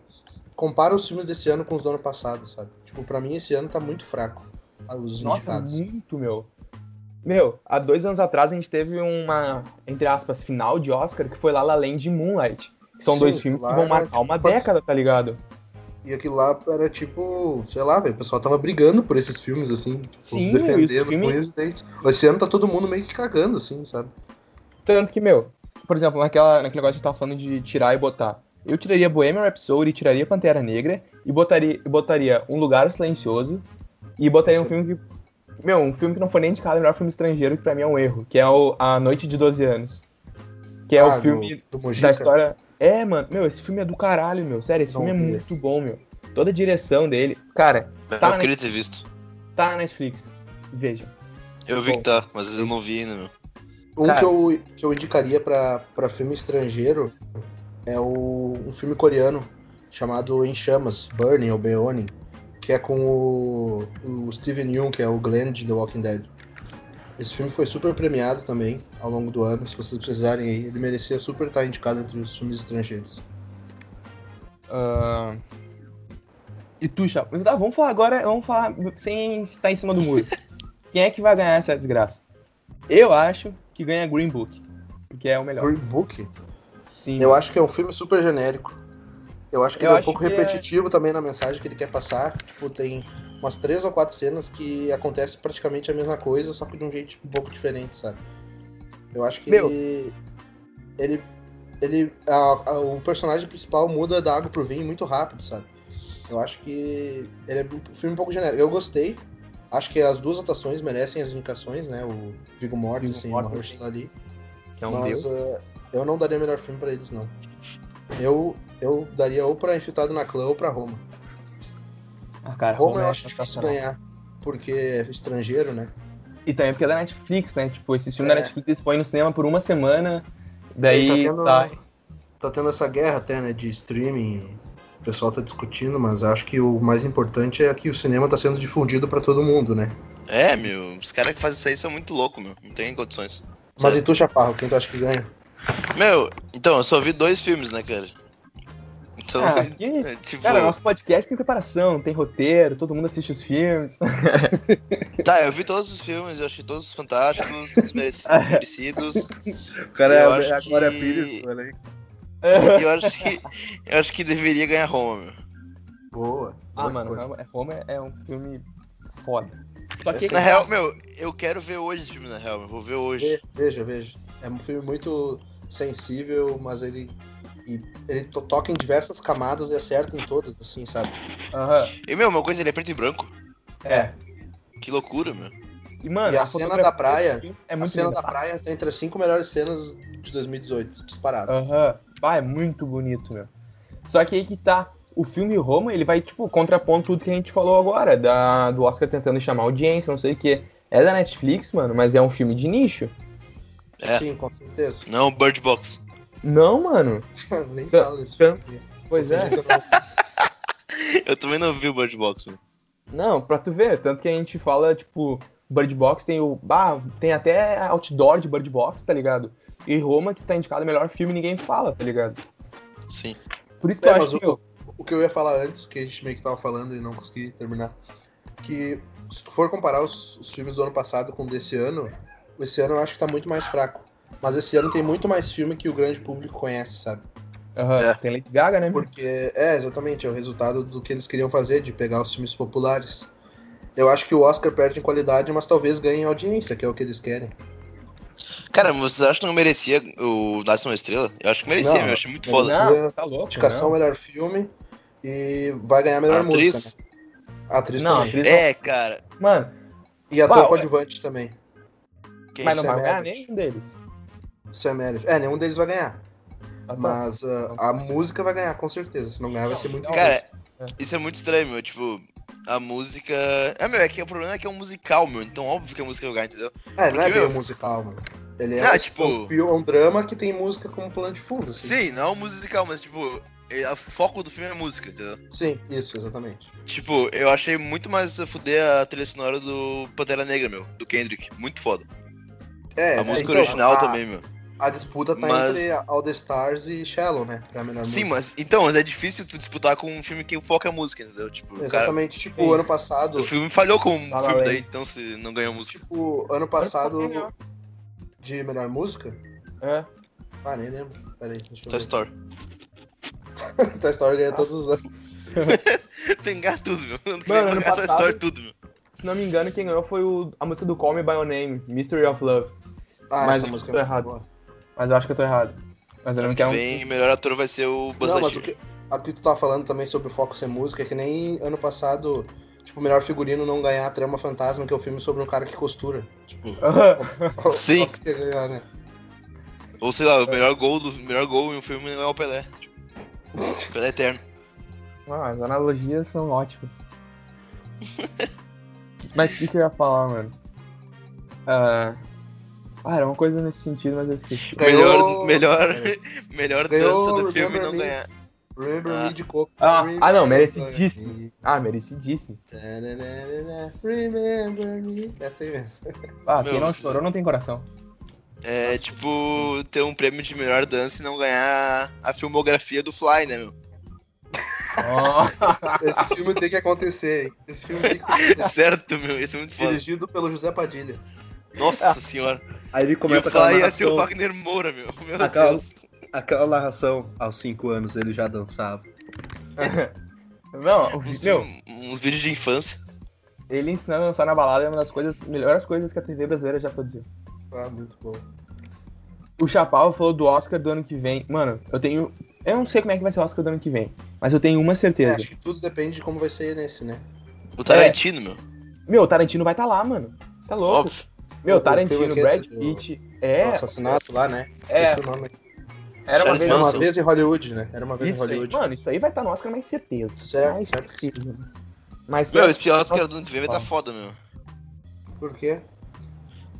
compara os filmes desse ano com os do ano passado, sabe? Tipo, pra mim esse ano tá muito fraco. ah, Os Nossa, indicados. muito, meu. Meu, há dois anos atrás a gente teve uma, entre aspas, final de Oscar que foi lá La Land e Moonlight. Que são Sim, dois filmes que vão marcar uma tipo, década, tá ligado? E aquilo lá era tipo, sei lá, velho, o pessoal tava brigando por esses filmes, assim, tipo, Sim, defendendo filme- com unhas dentes. Esse ano tá todo mundo meio que cagando, assim, sabe? Tanto que, meu, por exemplo, naquela, naquele negócio que a gente tava falando de tirar e botar. Eu tiraria Bohemian Rhapsody, tiraria Pantera Negra e botaria, botaria Um Lugar Silencioso e botaria um filme que meu, um filme que não foi nem indicado melhor filme estrangeiro, que pra mim é um erro, que é o A Noite de 12 Anos. Que é Ah, o do- filme do Mojica? da história. É, mano, meu, esse filme é do caralho, meu. Sério, esse Não filme é vi muito esse. bom, meu. Toda a direção dele. Cara, Tá, eu queria ter visto. tá na Netflix. Veja. Eu vi Bom. que tá, mas eu não vi ainda, meu. Um Cara. que, eu, que eu indicaria pra, pra filme estrangeiro é o, um filme coreano chamado Em Chamas, Burning ou Beoning, que é com o, o Steven Yeun, que é o Glenn de The Walking Dead. Esse filme foi super premiado também ao longo do ano, se vocês precisarem aí. Ele merecia super estar indicado entre os filmes estrangeiros. Ah, E tu, Chapo? Tá, vamos falar agora, vamos falar sem estar em cima do muro. Quem é que vai ganhar essa desgraça? Eu acho que ganha Green Book. Porque é o melhor. Green Book, Sim. eu acho que é um filme super genérico. Eu acho que ele é um pouco é- repetitivo também na mensagem que ele quer passar. Tipo, tem umas três ou quatro cenas que acontece praticamente a mesma coisa, só que de um jeito um pouco diferente, sabe? Eu acho que Meu. ele. Ele. ele a- a- o personagem principal muda da água pro vinho muito rápido, sabe? Eu acho que ele é um filme um pouco genérico. Eu gostei. Acho que as duas atuações merecem as indicações, né? O Viggo Mortensen e o. Mahershala ali. Que é um Mas uh, eu não daria melhor filme pra eles, não. Eu, eu daria ou pra Infiltrado na Clã ou pra Roma. Ah, cara, Roma, Roma eu é acho difícil ganhar, porque é estrangeiro, né? E também porque é da Netflix, né? Tipo, esse filme da É. Netflix eles põem no cinema por uma semana, daí tá tendo- sai. Tá tendo essa guerra até, né, de streaming. O pessoal tá discutindo, mas acho que o mais importante é que o cinema tá sendo difundido pra todo mundo, né? É, meu, os caras que fazem isso aí são muito loucos, meu. Não tem condições. Mas Sério. e tu, Chaparro, quem tu acha que ganha? Meu, então, eu só vi dois filmes, né, cara? Então, Ah, que- é, tipo, Cara, nosso podcast tem preparação, tem roteiro, todo mundo assiste os filmes. tá, eu vi todos os filmes, eu achei todos fantásticos, todos mereci- merecidos. O cara Eu é acho a Glória que- Pires, olha aí. E eu acho que eu acho que deveria ganhar Roma, meu. Boa. Ah, boa mano. Roma- Roma é um filme foda. Só que Na real, meu, eu quero ver hoje esse filme, na real, eu vou ver hoje. Ve- Veja, veja. É um filme muito sensível, mas ele. e ele to- toca em diversas camadas e acerta em todas, assim, sabe? Aham. E, meu, uma coisa, ele é preto e branco. É. Que loucura, meu. E, mano, E a cena fotografia da praia- é a muito cena linda. da praia tá entre as cinco melhores cenas de 2018, disparado. Aham. Ah, é muito bonito, meu. Só que aí que tá. O filme Roma, ele vai, tipo, contrapondo tudo que a gente falou agora, da, do Oscar tentando chamar audiência, não sei o quê. É da Netflix, mano, mas é um filme de nicho. É. Sim, com certeza. Não, Bird Box. Não, mano. Nem falo isso. Pois é. Eu também não vi o Bird Box, meu. Não, pra tu ver, tanto que a gente fala, tipo, Bird Box tem o. Ah, tem até outdoor de Bird Box, tá ligado? E Roma, que tá indicado o melhor filme, ninguém fala, tá ligado? Sim. Por isso que É, eu acho que, meu, O que eu ia falar antes, que a gente meio que tava falando e não consegui terminar, que se tu for comparar os, os filmes do ano passado com o desse ano, esse ano eu acho que tá muito mais fraco. Mas esse ano tem muito mais filme que o grande público conhece, sabe? aham, É. tem Lady Gaga, né? Porque, é, exatamente, é o resultado do que eles queriam fazer, de pegar os filmes populares. Eu acho que o Oscar perde em qualidade, mas talvez ganhe em audiência, que é o que eles querem. Cara, vocês acham que não merecia o Nasce uma Estrela? Eu acho que merecia, Não, meu. Eu achei muito não foda. Não, tá louco. Indicação não. melhor filme e vai ganhar melhor Atriz? música. Né? A atriz Não, também. atriz É, cara. Mano, E ator coadjuvante também. Quem mas não vai ganhar nenhum deles. Sam Elliott. É, nenhum deles vai ganhar. Ah, tá. Mas ah, a música vai ganhar, com certeza. Se não ganhar, vai ser muito Não, Cara, É. isso é muito estranho, meu. Tipo, a música. É, meu, é que o problema é que é um musical, meu. Então, óbvio que a música vai ganhar, entendeu? É, não é porque, bem meu- um musical, mano. Ele é, Ah, um- tipo- um, um drama que tem música como plano de fundo. Assim. Sim, não é um musical, mas, tipo, é- o foco do filme é a música, entendeu? Sim, isso, exatamente. Tipo, eu achei muito mais a fuder a trilha sonora do Pantera Negra, meu. Do Kendrick. Muito foda. É, a é, música então, original a, também, meu. A disputa tá Mas- entre All the Stars e Shallow, né? Pra melhor Sim, música. mas. Então, mas é difícil tu disputar com um filme que o foco é a música, entendeu? Tipo, o cara. Exatamente, tipo, Sim. ano passado. O filme falhou um La La filme daí, então se não ganhou música. Tipo, ano passado de melhor música. É. Ah, nem lembro. Pera aí, deixa eu Toy ver. Story. Toy Story ganha todos os anos. Tem que ganhar tudo, meu. Mano, vem ano ganhar Toy passado- Story tudo, meu. Se não me engano, quem ganhou foi o- a música do Call Me By Your Name, Mystery of Love. Ah, Mas essa eu música tô é boa. Mas eu acho que eu tô errado. Mas eu Ano não que quero um. vem, melhor ator vai ser o Buzz Não, mas o que, a que tu tá falando também sobre o foco ser música é que nem ano passado tipo, o melhor figurino não ganhar a Trama Fantasma, que é o filme sobre um cara que costura. Tipo, Sim. que ia ganhar, né? Ou sei lá, o melhor gol do o melhor gol em um filme não é o Pelé. Tipo, Pelé é eterno. Ah, as analogias são ótimas. mas o que, que eu ia falar, mano? Ah, ah, era uma coisa nesse sentido, mas eu esqueci. Ganhou- Melhor, melhor, melhor Ganhou dança do filme não Me. ganhar. Remember Ah. Me de Coco. Ah, ah, não, merecidíssimo. Me. Ah, merecidíssimo. Remember Me. Essa aí mesmo. Ah, Meu, quem não chorou não tem coração. É tipo ter um prêmio de melhor dança e não ganhar a filmografia do Fly, né, meu? Oh, Esse filme tem que acontecer, hein? Esse filme tem que acontecer. Certo, meu, isso é muito foda. Dirigido pelo José Padilha. Nossa senhora. Aí ele E o começa aquela Fly ia ser o Wagner Moura, meu. Meu Aquela- Deus. aquela narração. Aos 5 anos ele já dançava. não, Uns, meu, uns vídeos de infância. ele ensinando a dançar na balada é uma das coisas, melhores coisas que a TV brasileira já produziu. Ah, muito bom. O Chapau falou do Oscar do ano que vem. Mano, eu tenho. Eu não sei como é que vai ser o Oscar do ano que vem, mas eu tenho uma É, certeza. acho que tudo depende de como vai ser nesse, né? O Tarantino, meu. Meu, o Tarantino vai estar lá, mano. Tá louco. Óbvio. Meu, O Tarantino, filme Brad aqui do- Pitt. É, O assassinato lá, né? É. Esqueci o nome. era uma vez. Era uma vez em Hollywood, né? Era uma vez Isso em aí. Hollywood. Mano, isso aí vai estar no Oscar, mais certeza. Certo, mais certo. certeza. Mas Meu, certo. esse Oscar do ano que vem vai tá foda, meu. Por quê?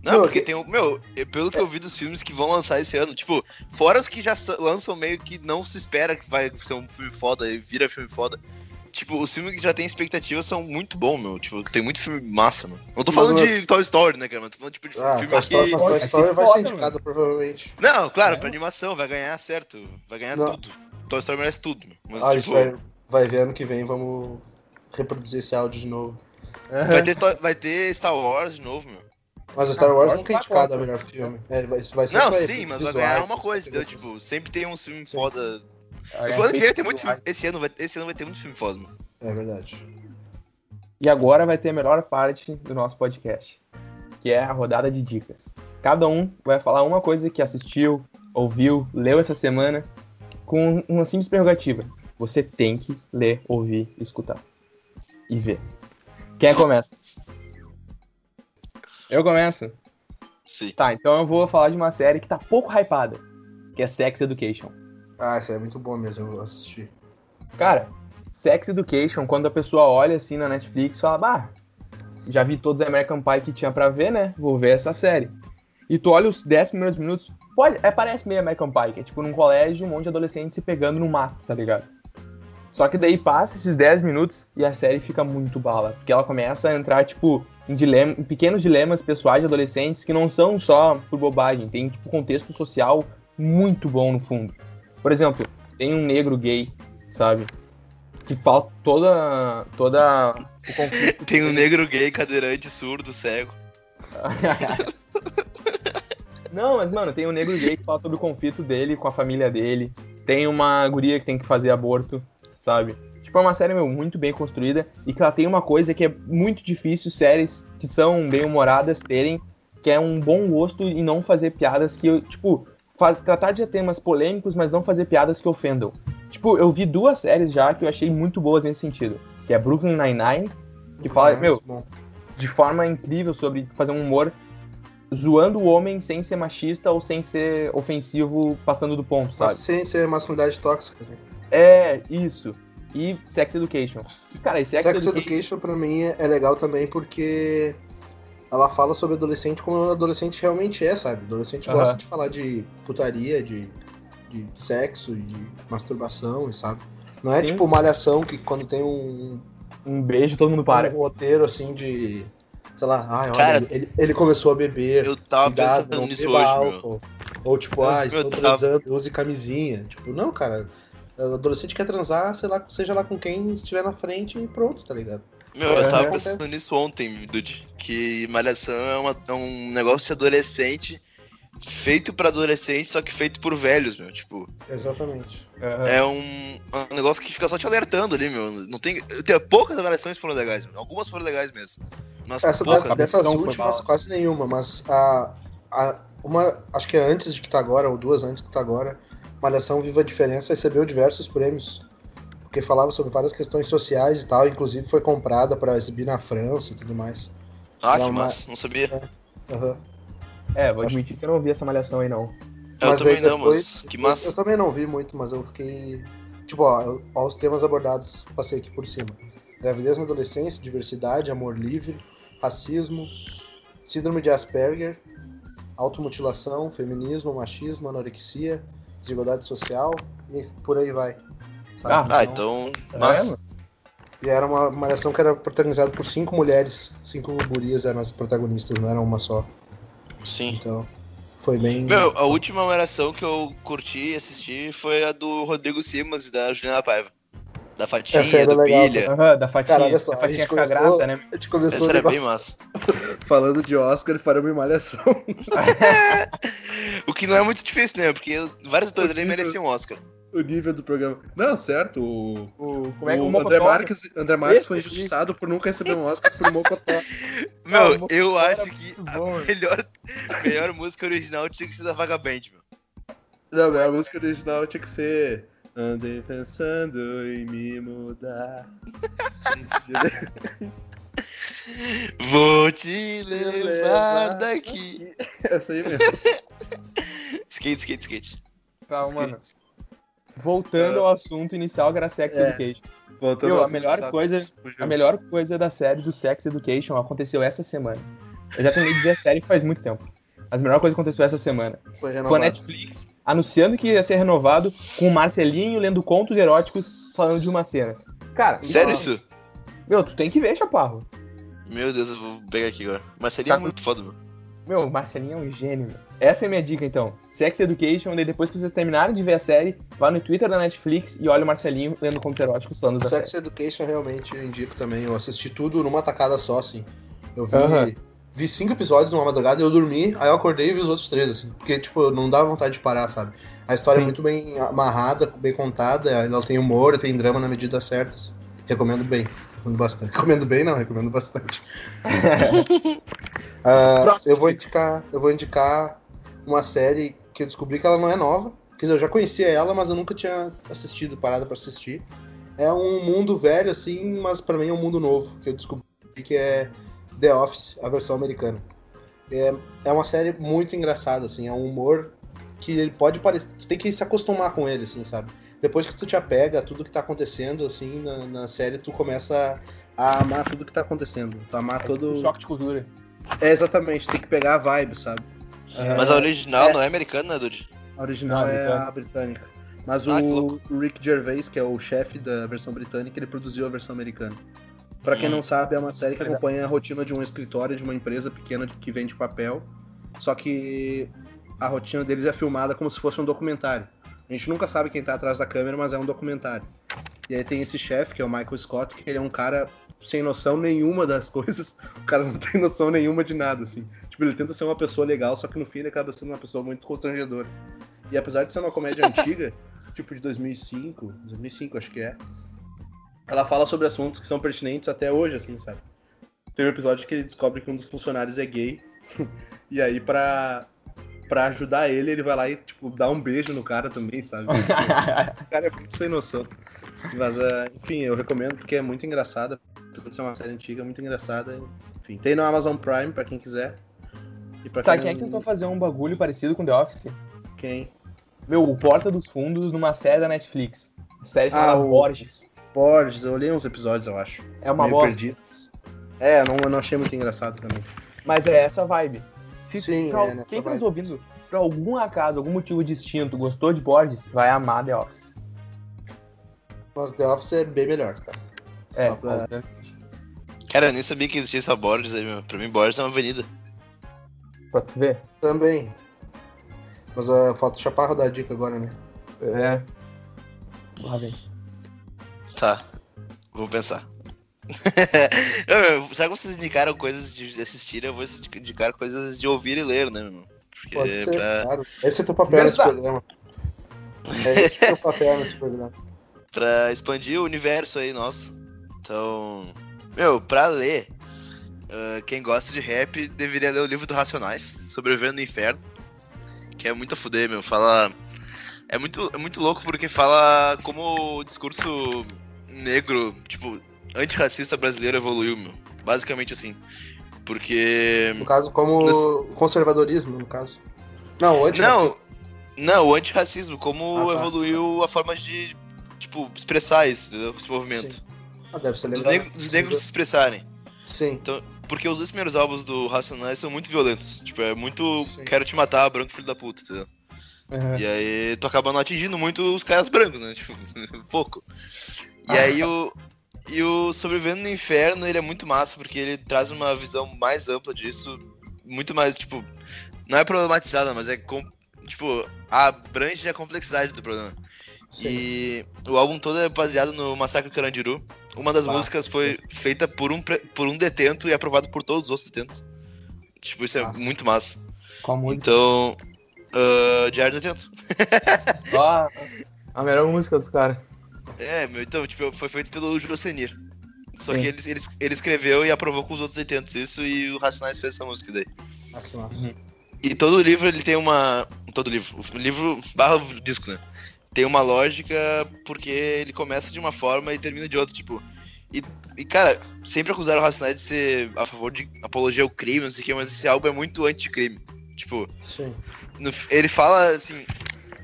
Não, Meu, porque que- tem o. Meu, eu- pelo que eu vi dos filmes que vão lançar esse ano, tipo, fora os que já lançam meio que não se espera que vai ser um filme foda e vira filme foda. Tipo, os filmes que já tem expectativa são muito bons, meu. Tipo, tem muito filme massa, meu. Não tô falando de Toy Story, né, cara? Mas tô falando, tipo, de Ah, filme Toy Story, que. Toy Vai ser Story vai ser indicado, provavelmente. Não, claro, É. pra animação, vai ganhar, certo. Vai ganhar Não. tudo. Toy Story merece tudo, meu. Mas, Ah, tipo, vai, vai ver ano que vem, vamos reproduzir esse áudio de novo. vai, ter, vai ter Star Wars de novo, meu. Mas o Star Wars Wars nunca é indicado a melhor filme. É, vai, vai ser Não, sim, mas vai ganhar uma coisa, entendeu? Tipo, sempre tem um filme Sim. foda. Eu falando que vai ter feito muito filme. Esse ano, vai, esse ano vai ter muito filme foda, meu. É verdade. E agora vai ter a melhor parte do nosso podcast, que é a rodada de dicas. Cada um vai falar uma coisa que assistiu, ouviu, leu essa semana, com uma simples prerrogativa. Você tem que ler, ouvir, escutar e ver. Quem começa? Eu começo. Sim. Tá, então eu vou falar de uma série que tá pouco hypada, que é Sex Education. Ah, essa é muito boa mesmo, eu vou assistir. Cara, Sex Education, quando a pessoa olha assim na Netflix, fala, bah, já vi todos os American Pie que tinha pra ver, né? Vou ver essa série. E tu olha os 10 primeiros minutos, pode, é, parece meio American Pie, que é tipo num colégio, um monte de adolescentes se pegando no mato, tá ligado? Só que daí passa esses 10 minutos e a série fica muito bala. Porque ela começa a entrar, tipo, em, dilema, em pequenos dilemas pessoais de adolescentes que não são só por bobagem. Tem, tipo, contexto social muito bom no fundo. Por exemplo, tem um negro gay, sabe? Que falta toda. toda o conflito. Tem um negro gay, cadeirante, surdo, cego. Não, mas, mano, tem um negro gay que fala sobre o conflito dele com a família dele. Tem uma guria que tem que fazer aborto, sabe? Tipo, é uma série, meu, muito bem construída e que ela tem uma coisa que é muito difícil séries que são bem humoradas terem, que é um bom gosto e não fazer piadas que, tipo, faz, tratar de temas polêmicos, mas não fazer piadas que ofendam. Tipo, eu vi duas séries já que eu achei muito boas nesse sentido, que é Brooklyn Nine-Nine, que fala, É meu, bom. de forma incrível sobre fazer um humor zoando o homem sem ser machista ou sem ser ofensivo passando do ponto, sabe? Mas sem ser masculinidade tóxica. Né? É, isso. E Sex Education. E, cara, Sex, Sex Education... Education pra mim é legal também porque ela fala sobre adolescente como o adolescente realmente é, sabe? O adolescente Aham. gosta de falar de putaria, de, de sexo, de masturbação, sabe? Não é Sim. tipo malhação que quando tem um, Um beijo, todo mundo para. um roteiro assim de. Sei lá, ai, olha, Cara, ele, ele- começou a beber. Eu tava cuidado, pensando nisso hoje, meu. álcool. Ou tipo, Eu- ah, estou tava- transando, use camisinha. Tipo, não, cara. O adolescente quer transar, sei lá, seja lá com quem estiver na frente e pronto, tá ligado? Meu, eu tava pensando nisso ontem, Dude. Que Malhação é, uma- é um negócio de adolescente feito pra adolescente, só que feito por velhos, meu. Tipo, Exatamente. É um, é um negócio que fica só te alertando ali, meu. Não tem, tem poucas avaliações foram legais, meu. Algumas foram legais mesmo. Mas Essa da- poucas. dessas Não foi últimas, quase nenhuma, mas a, a, uma, acho que é antes de que tá agora, ou duas antes que tá agora, Malhação Viva a Diferença recebeu diversos prêmios. Porque falava sobre várias questões sociais e tal, inclusive foi comprada para exibir na França e tudo mais. Ah, que uma- massa, não sabia. Aham. É, vou admitir que eu não vi essa malhação aí, não. Eu Mas também não, depois- mas que Eu, massa. também não vi muito, mas eu fiquei. Tipo, ó, eu- ó, os temas abordados, passei aqui por cima: gravidez na adolescência, diversidade, amor livre, racismo, síndrome de Asperger, automutilação, feminismo, machismo, anorexia, desigualdade social e por aí vai. Sabe? Ah, então, É, massa. mano. E era uma malhação que era protagonizada por cinco mulheres, cinco gurias eram as protagonistas, não era uma só. Sim. Então, foi bem. Meu, a última oração que eu curti e assisti foi a do Rodrigo Simas e da Juliana Paiva. Da Essa Fatinha, era do legal, Pilha. Aham, da fatinha. Cara, olha só, a a fatinha gente fica começou- grata, né? A gente começou Essa era bem massa. falando de Oscar paramos em malhação. O que não é muito difícil, né? Porque vários atores ali mereciam um Oscar. O nível do programa. Não, certo. O, O, como é que o o, André Marques, André Marques foi injustiçado por nunca receber um Oscar por Mocotó. Meu, Ah, eu acho que a bom, né? melhor, melhor música original tinha que ser da Vagaband, meu. Não, a música original tinha que ser. Andei pensando em me mudar. Vou te levar daqui. Essa aí mesmo. Skate, skate, skate. Tá, mano. Voltando ao assunto inicial, que era Sex É. Education. Voltando Meu, ao a melhor coisa-. A melhor coisa da série do Sex Education aconteceu essa semana. Eu já terminei de ver a série faz muito tempo. Mas a melhor coisa que aconteceu essa semana Foi foi a. Netflix anunciando que ia ser renovado com o Marcelinho lendo contos eróticos falando de umas cenas. Cara, Sério isso? Meu, tu tem que ver, Chaparro. Meu Deus, eu vou pegar aqui agora. Seria Tá. muito foda, meu. Meu, o Marcelinho é um gênio, meu. Essa é a minha dica, então. Sex Education, daí depois que vocês terminarem de ver a série, vá no Twitter da Netflix e olha o Marcelinho lendo contos eróticos falando da Sex série. Education realmente eu indico também. Eu assisti tudo numa tacada só, assim. Eu vi, vi cinco episódios numa madrugada, eu dormi, aí eu acordei e vi os outros três, assim. Porque, tipo, não dá vontade de parar, sabe? A história Sim. é muito bem amarrada, bem contada, ela tem humor, tem drama na medida certa. assim. Recomendo bem. Recomendo bastante. Recomendo bem, não, recomendo bastante. Próximo, eu vou indicar. Eu vou indicar uma série que eu descobri que ela não é nova. Quer dizer, eu já conhecia ela, mas eu nunca tinha assistido, parada pra assistir. É um mundo velho, assim, mas pra mim é um mundo novo, que eu descobri que é The Office, a versão americana. É, é uma série muito engraçada, assim, é um humor que ele pode parecer. Tu tem que se acostumar com ele, assim, sabe? Depois que tu te apega a tudo que tá acontecendo, assim, na, na série, tu começa a amar tudo que tá acontecendo. Tu amar todo. Um choque de cultura. É, exatamente, tem que pegar a vibe, sabe? É, Mas a original é. não é americana, né, Dude? a original Não, é britânica. a britânica. Mas Ah, o, Rick Gervais, que é o chefe da versão britânica, ele produziu a versão americana. Pra quem Hum. não sabe, é uma série que acompanha a rotina de um escritório de uma empresa pequena que vende papel. Só que a rotina deles é filmada como se fosse um documentário. A gente nunca sabe quem tá atrás da câmera, mas é um documentário. E aí tem esse chefe, que é o Michael Scott, que ele é um cara sem noção nenhuma das coisas. O cara não tem noção nenhuma de nada, assim. Tipo, ele tenta ser uma pessoa legal, só que no fim ele acaba sendo uma pessoa muito constrangedora. E apesar de ser uma comédia antiga, tipo de 2005, 2005 acho que é, ela fala sobre assuntos que são pertinentes até hoje, assim, sabe? Tem um episódio que ele descobre que um dos funcionários é gay, e aí pra, pra ajudar ele, ele vai lá e, tipo, dá um beijo no cara também, sabe? O cara é muito sem noção. Mas, ah, enfim, eu recomendo porque é muito engraçada. Apesar de ser uma série antiga, é muito engraçada. Enfim, tem no Amazon Prime pra quem quiser. E pra Sabe quem é que tentou fazer um bagulho parecido com The Office? Quem? Meu, o Porta dos Fundos numa série da Netflix. Série Ah, chamada o- Borges. Borges, eu olhei uns episódios, eu acho. É uma Meio bosta. perdidos. É, não, eu não achei muito engraçado também. Mas é essa vibe. Se Sim, al- é nessa quem tá nos ouvindo, por algum acaso, algum motivo distinto, gostou de Borges, vai amar The Office. Mas The Office é bem melhor, cara. É, Só pra- obviamente. Cara, eu nem sabia que existia essa Borges aí, meu. Pra mim, Borges é uma avenida. pra tu ver. Também. Mas uh, falta o Chaparro dar a dica agora, né? É. Lá vem. Tá, vou pensar. Será que vocês indicaram coisas de assistir? Eu vou indicar coisas de ouvir e ler, né, meu? Porque Pode ser, pra, claro. Esse é teu papel nesse programa. É esse teu papel nesse programa. pra expandir o universo aí, nosso. Então, meu, pra ler, ah, quem gosta de rap deveria ler o livro do Racionais, Sobrevivendo no Inferno. Que é muito a fuder, meu. Fala, É muito, é muito louco porque fala como o discurso negro, tipo, antirracista brasileiro evoluiu, meu. Basicamente assim. Porque. No caso, como Nos- conservadorismo, no caso. Não, antes. Não, não, o antirracismo, como Ah, tá. evoluiu a forma de, tipo, expressar isso, entendeu? Esse movimento. Ah, deve ser Dos, negros- dos negros se expressarem. Sim. Porque os dois primeiros álbuns do Racionais são muito violentos. Tipo, é muito. Sim. Quero te matar, branco filho da puta, entendeu? Uhum. E aí tu acaba não atingindo muito os caras brancos, né? Tipo, pouco. E Ah. aí o. E o Sobrevivendo no Inferno, ele é muito massa, porque ele traz uma visão mais ampla disso. Muito mais, tipo. Não é problematizada, mas é. Com, tipo, abrange a complexidade do problema. Sim. E o álbum todo é baseado no Massacre do Carandiru. Uma das músicas foi feita por um, por um detento e aprovado por todos os outros detentos. Tipo, isso é muito massa. Música? Então. Uh, Diário do Detento. Ah, a melhor música dos caras. É, meu, então, tipo, foi feito pelo Josenir. Só Sim. que ele, ele, ele escreveu e aprovou com os outros detentos isso e o Racionais fez essa música daí. Nossa, nossa. E todo livro ele tem uma. Todo livro. O livro barra o disco, né? Tem uma lógica porque ele começa de uma forma e termina de outra, tipo. E, e cara, sempre acusaram o Racionais de ser a favor de apologia ao crime, não sei o que, mas esse álbum é muito anti-crime. Tipo, Sim. no- ele fala assim.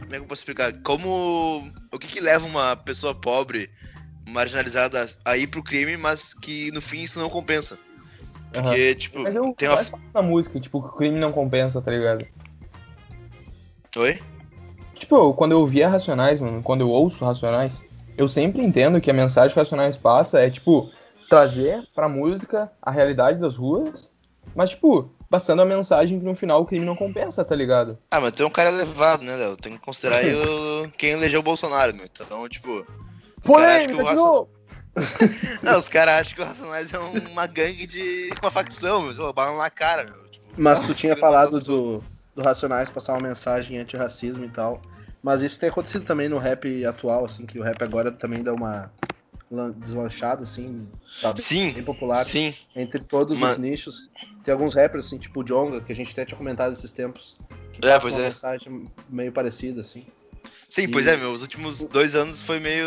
Como é que eu posso explicar? Como. O que, que leva uma pessoa pobre, marginalizada, a ir pro crime, mas que no fim isso não compensa. Porque, tipo, Mas eu tem uma. música, tipo, que o crime não compensa, tá ligado? Oi? Tipo, eu- quando eu ouvia Racionais, mano, quando eu ouço Racionais, eu sempre entendo que a mensagem que Racionais passa é, tipo, trazer pra música a realidade das ruas, mas, tipo, passando a mensagem que no final o crime não compensa, tá ligado? Ah, mas tu é um cara elevado, né, Léo? Tem que considerar aí o... quem elegeu o Bolsonaro, meu. Então, tipo. Os caras acham que o Polêmica de Raça- novo! Não, os caras acham que o Racionais é um- uma gangue de uma facção, meu. Sei lá, na cara, meu. Tipo, Mas tu tinha falado do, do Racionais passar uma mensagem anti-racismo e tal. Mas isso tem acontecido também no rap atual, assim, que o rap agora também dá uma lan- deslanchada, assim, tá bem, Sim, bem popular sim. entre todos os Mas- nichos. Tem alguns rappers, assim, tipo o Jonga, que a gente até tinha comentado esses tempos. Que É, pois uma é. mensagem meio parecida, assim. Sim, pois E- é, meu. Os últimos dois anos foi meio.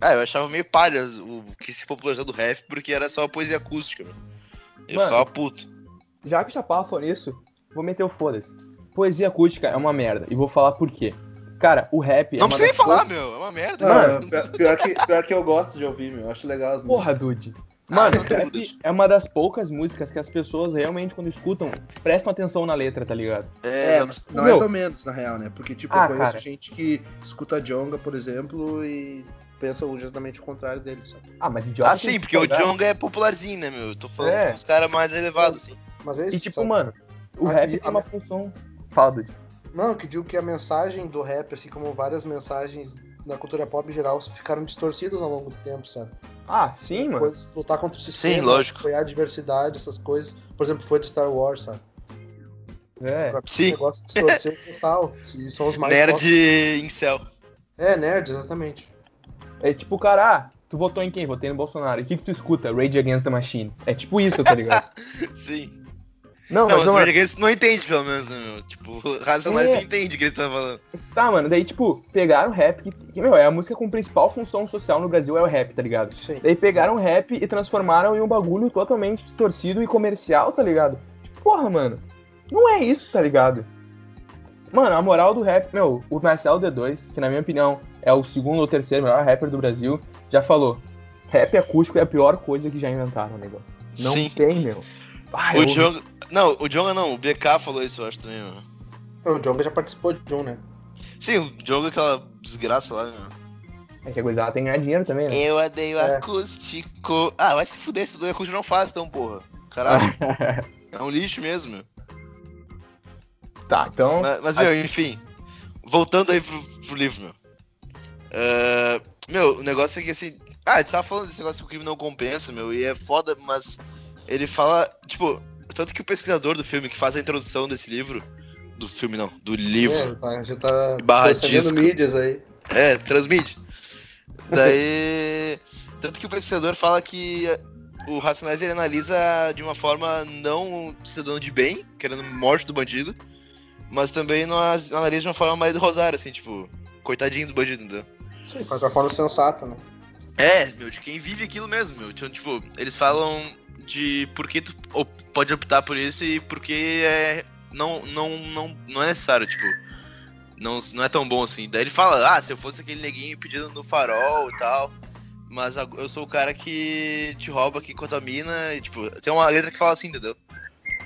Ah, eu achava meio palha o que se popularizou do rap, porque era só poesia acústica, meu. Eu Mano, ficava puto. Já que o Chapala falou nisso, vou meter o foda-se. Poesia acústica é uma merda, e vou falar por quê. Cara, o rap é Não uma precisa nem falar, poucas- meu. É uma merda. Mano. Não, pior, que, pior que eu gosto de ouvir, meu. Eu acho legal as músicas. Porra, Dude. Mano, não, rap Dude. é uma das poucas músicas que as pessoas realmente, quando escutam, prestam atenção na letra, tá ligado? É, É, não Meu. mais ou menos, na real, né? Porque, tipo, Ah, eu conheço cara. gente que escuta Jonga, por exemplo, e pensa justamente o contrário dele, sabe? Ah, mas idiota. Ah, sim, que porque o. Jonga é popularzinho, né, meu? Eu tô falando É. dos caras mais elevados, assim. Mas é isso, E tipo, sabe? mano, o Ah, rap e- tem uma função. Fala, Dude. Não, que digo que a mensagem do rap, assim como várias mensagens da cultura pop em geral, ficaram distorcidas ao longo do tempo, sabe? Ah, sim, mano. Coisas, lutar contra o sistema, lógico. apoiar a diversidade, essas coisas. Por exemplo, foi do Star Wars, sabe? É. Pra- Sim. negócio distorceu total. E são os mais Nerd tóxicos. incel. É, nerd, exatamente. É tipo, cara, ah, tu votou em quem? Votei no Bolsonaro. E o que, que tu escuta? Rage Against the Machine. É tipo isso, tá ligado? Sim. Não, Não, mas não, o mano, Rage Against não entende, pelo menos, né, meu? Tipo, o Racionais É. não entende o que ele tá falando. tá, mano, daí, tipo, pegaram o rap, que, que, meu, é a música com principal função social no Brasil é o rap, tá ligado? Sim. Daí pegaram o rap e transformaram em um bagulho totalmente distorcido e comercial, tá ligado? Porra, mano, não é isso, tá ligado? Mano, a moral do rap, meu, o Marcelo D2, que na minha opinião é o segundo ou terceiro melhor rapper do Brasil, já falou: rap acústico é a pior coisa que já inventaram, negócio. Não Sim. tem, meu. Ah, O Jonga. Não, o Jonga não, o BK falou isso, eu acho também, mano. O Jonga já participou de um, né? Sim, o Jonga é aquela desgraça lá, meu. É que a gurizada tem que ganhar dinheiro também, né? Eu odeio É. acústico. Ah, vai se fuder, se doer acústico não faz, então, porra. Caralho, é um lixo mesmo, meu. tá, então. Mas, mas, meu, enfim. Voltando aí pro, pro livro, meu. Ah, meu, o negócio é que assim. Ah, ele tava falando desse negócio que o crime não compensa, meu, e é foda, mas ele fala, tipo, tanto que o pesquisador do filme que faz a introdução desse livro. Do filme não, do livro. É, tá, já tá Barra disco. mídias aí. É, transmite. Daí. Tanto que o pesquisador fala que o Racionais ele analisa de uma forma não cidadão de bem, querendo morte do bandido, mas também não analisa de uma forma mais do Rosário, assim, tipo, coitadinho do bandido, entendeu? Sim, de uma forma sensata, né? É, meu, de quem vive aquilo mesmo, meu. Então, tipo, eles falam de por que tu pode optar por isso e por que é, não, não, não, não é necessário, tipo, não, não é tão bom assim. Daí ele fala, ah, se eu fosse aquele neguinho pedindo no farol e tal, mas eu sou o cara que te rouba aqui com a tua mina e, tipo, tem uma letra que fala assim, entendeu?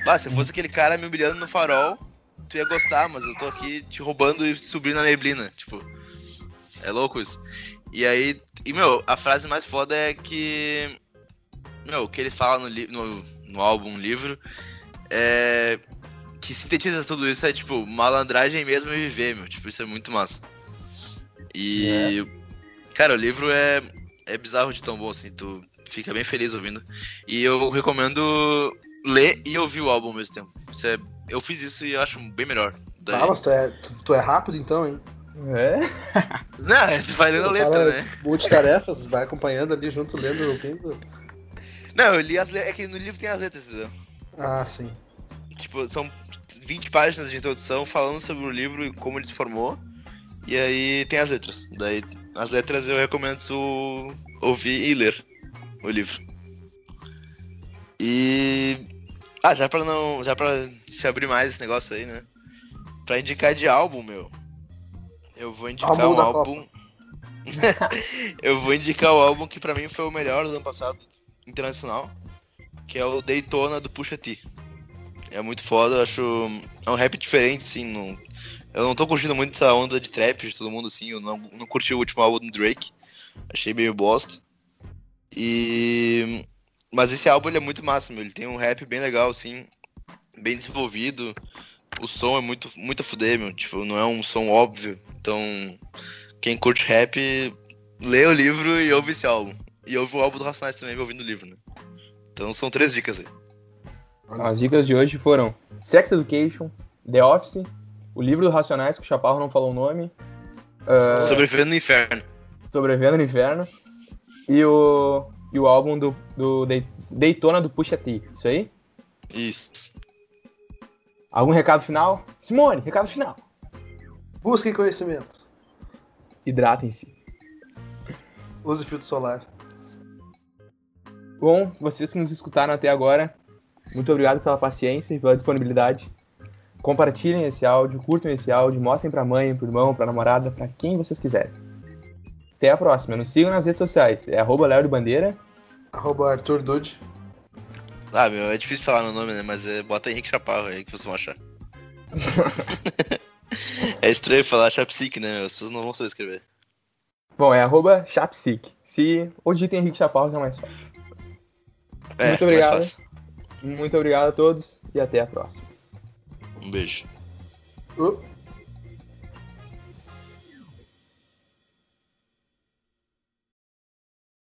Ah, se eu fosse aquele cara me humilhando no farol, tu ia gostar, mas eu tô aqui te roubando e subindo na neblina, tipo, é louco isso. E aí, e meu, a frase mais foda é que. Meu, o que ele fala no, no, no álbum, livro, é. Que sintetiza tudo isso é tipo, malandragem mesmo e viver, meu. Tipo, isso é muito massa. E. Cara, o livro é. É bizarro de tão bom, assim, tu fica bem feliz ouvindo. E eu recomendo ler e ouvir o álbum ao mesmo tempo. Isso é, eu fiz isso e eu acho bem melhor. Daí- Ah, mas tu é, tu, tu é rápido então, hein? É? Não, tu vai lendo a letra, né? Multitarefas, vai acompanhando ali junto, lendo, ouvindo. Não, eu li as letras. É que no livro tem as letras, entendeu? Ah, sim. Tipo, são 20 páginas de introdução falando sobre o livro e como ele se formou. E aí tem as letras. Daí as letras eu recomendo ouvir e ler o livro. E. Ah, já pra não. Já pra se abrir mais esse negócio aí, né? Pra indicar de álbum, meu. Eu vou indicar Álbum um da álbum. eu vou indicar o álbum que pra mim foi o melhor do ano passado, internacional. Que é o Daytona do Pusha T. É muito foda, eu acho. É um rap diferente, assim. Não, eu não tô curtindo muito essa onda de trap de todo mundo, assim. Eu não, não curti o último álbum do Drake. Achei meio bosta. E. Mas esse álbum ele é muito meu. Ele tem um rap bem legal, assim. Bem desenvolvido. O som é muito, muito a fuder, meu. Tipo, não é um som óbvio. Então, quem curte rap, lê o livro e ouve esse álbum. E ouve o álbum do Racionais também, ouvindo o livro, né? Então são três dicas aí. As dicas de hoje foram Sex Education, The Office, o livro do Racionais, que o Chaparro não falou o nome, ah, Sobrevivendo no Inferno. Sobrevivendo no Inferno, e o, e o álbum do, do Day- Daytona do Pusha T. Isso aí? Isso. Algum recado final? Simone, recado final. Busquem conhecimento. Hidratem-se. Use filtro solar. Bom, vocês que nos escutaram até agora, muito obrigado pela paciência e pela disponibilidade. Compartilhem esse áudio, curtam esse áudio, mostrem pra mãe, pro irmão, pra namorada, pra quem vocês quiserem. Até a próxima. Nos sigam nas redes sociais. É arroba Léo de Bandeira. Arroba Arthur Dude. Ah, meu, é difícil falar meu nome, né? Mas é, bota Henrique Chaparro aí que vocês vão achar. é estranho falar Chapsic, né? As pessoas não vão saber escrever. Bom, é arroba Chapsic. Se ou digitem Henrique Chaparro, que é mais fácil. É, Muito mais obrigado. fácil. Muito obrigado a todos e até a próxima. Um beijo. Uh.